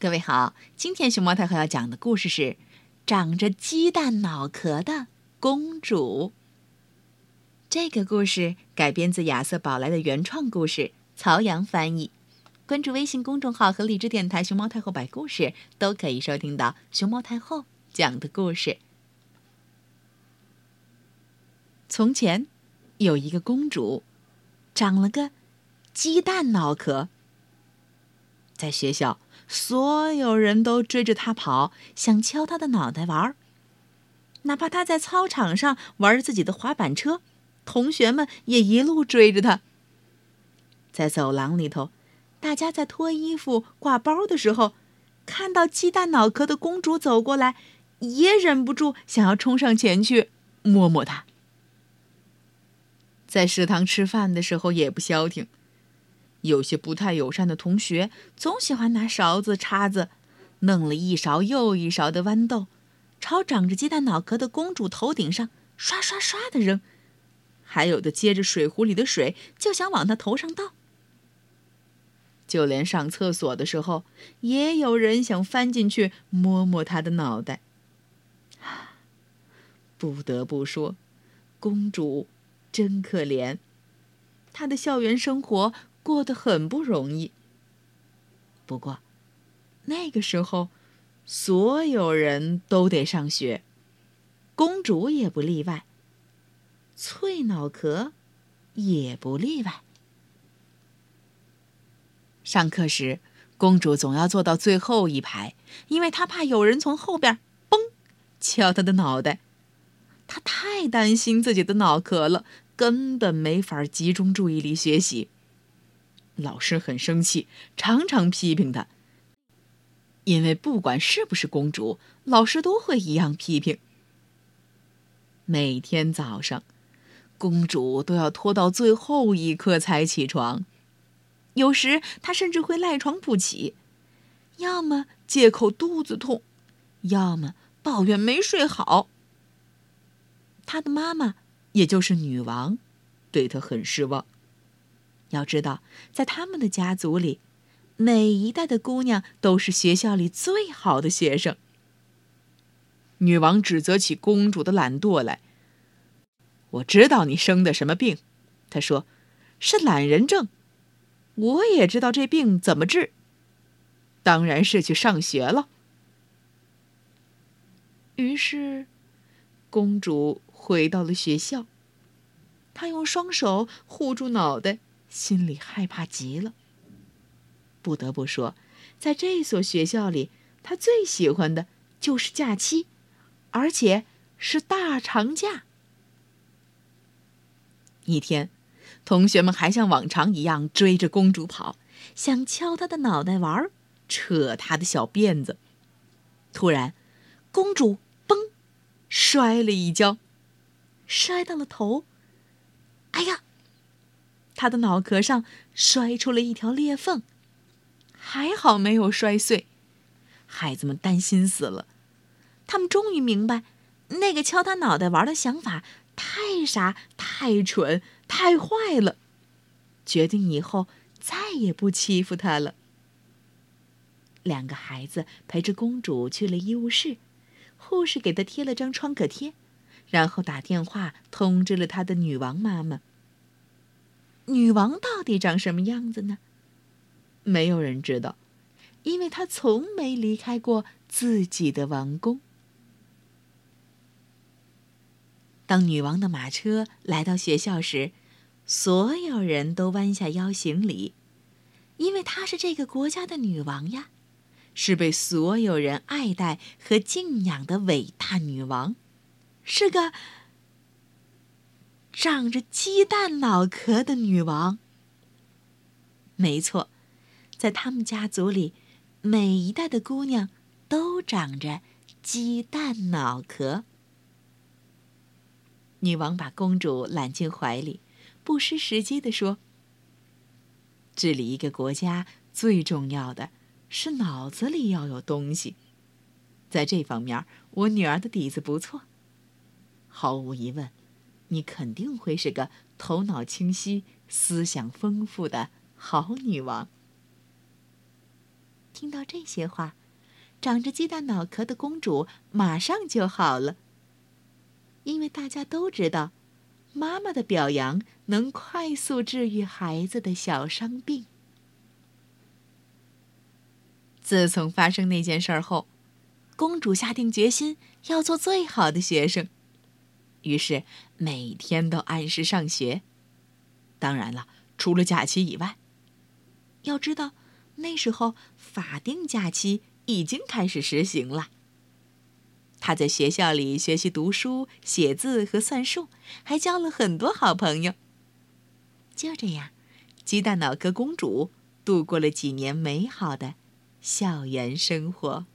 各位好，今天熊猫太后要讲的故事是《长着鸡蛋脑壳的公主》。这个故事改编自亚瑟·宝莱的原创故事，曹阳翻译。关注微信公众号和荔枝电台“熊猫太后摆故事”，都可以收听到熊猫太后讲的故事。从前，有一个公主，长了个鸡蛋脑壳。在学校，所有人都追着他跑，想敲他的脑袋玩儿。哪怕他在操场上玩自己的滑板车，同学们也一路追着他。在走廊里头，大家在脱衣服、挂包的时候，看到鸡蛋脑壳的公主走过来，也忍不住想要冲上前去摸摸她。在食堂吃饭的时候也不消停。有些不太友善的同学总喜欢拿勺子、叉子，弄了一勺又一勺的豌豆，朝长着鸡蛋脑壳的公主头顶上刷刷刷的扔，还有的接着水壶里的水就想往她头上倒。就连上厕所的时候，也有人想翻进去摸摸她的脑袋。不得不说，公主真可怜，她的校园生活。过得很不容易。不过，那个时候，所有人都得上学，公主也不例外，脆脑壳也不例外。上课时，公主总要坐到最后一排，因为她怕有人从后边“嘣”敲她的脑袋。她太担心自己的脑壳了，根本没法集中注意力学习。老师很生气，常常批评她。因为不管是不是公主，老师都会一样批评。每天早上，公主都要拖到最后一刻才起床，有时她甚至会赖床不起，要么借口肚子痛，要么抱怨没睡好。她的妈妈，也就是女王，对她很失望。要知道，在他们的家族里，每一代的姑娘都是学校里最好的学生。女王指责起公主的懒惰来。我知道你生的什么病，她说，是懒人症。我也知道这病怎么治，当然是去上学了。于是，公主回到了学校。她用双手护住脑袋。心里害怕极了。不得不说，在这所学校里，他最喜欢的就是假期，而且是大长假。一天，同学们还像往常一样追着公主跑，想敲她的脑袋玩，扯她的小辫子。突然，公主嘣，摔了一跤，摔到了头。哎呀！他的脑壳上摔出了一条裂缝，还好没有摔碎。孩子们担心死了，他们终于明白，那个敲他脑袋玩的想法太傻、太蠢、太坏了，决定以后再也不欺负他了。两个孩子陪着公主去了医务室，护士给她贴了张创可贴，然后打电话通知了她的女王妈妈。女王到底长什么样子呢？没有人知道，因为她从没离开过自己的王宫。当女王的马车来到学校时，所有人都弯下腰行礼，因为她是这个国家的女王呀，是被所有人爱戴和敬仰的伟大女王，是个。长着鸡蛋脑壳的女王。没错，在他们家族里，每一代的姑娘都长着鸡蛋脑壳。女王把公主揽进怀里，不失时机地说：“治理一个国家最重要的是脑子里要有东西，在这方面，我女儿的底子不错。毫无疑问。”你肯定会是个头脑清晰、思想丰富的好女王。听到这些话，长着鸡蛋脑壳的公主马上就好了。因为大家都知道，妈妈的表扬能快速治愈孩子的小伤病。自从发生那件事后，公主下定决心要做最好的学生，于是每天都按时上学。当然了，除了假期以外。要知道，那时候法定假期已经开始实行了。他在学校里学习读书、写字和算术，还交了很多好朋友。就这样，鸡蛋脑壳公主度过了几年美好的校园生活。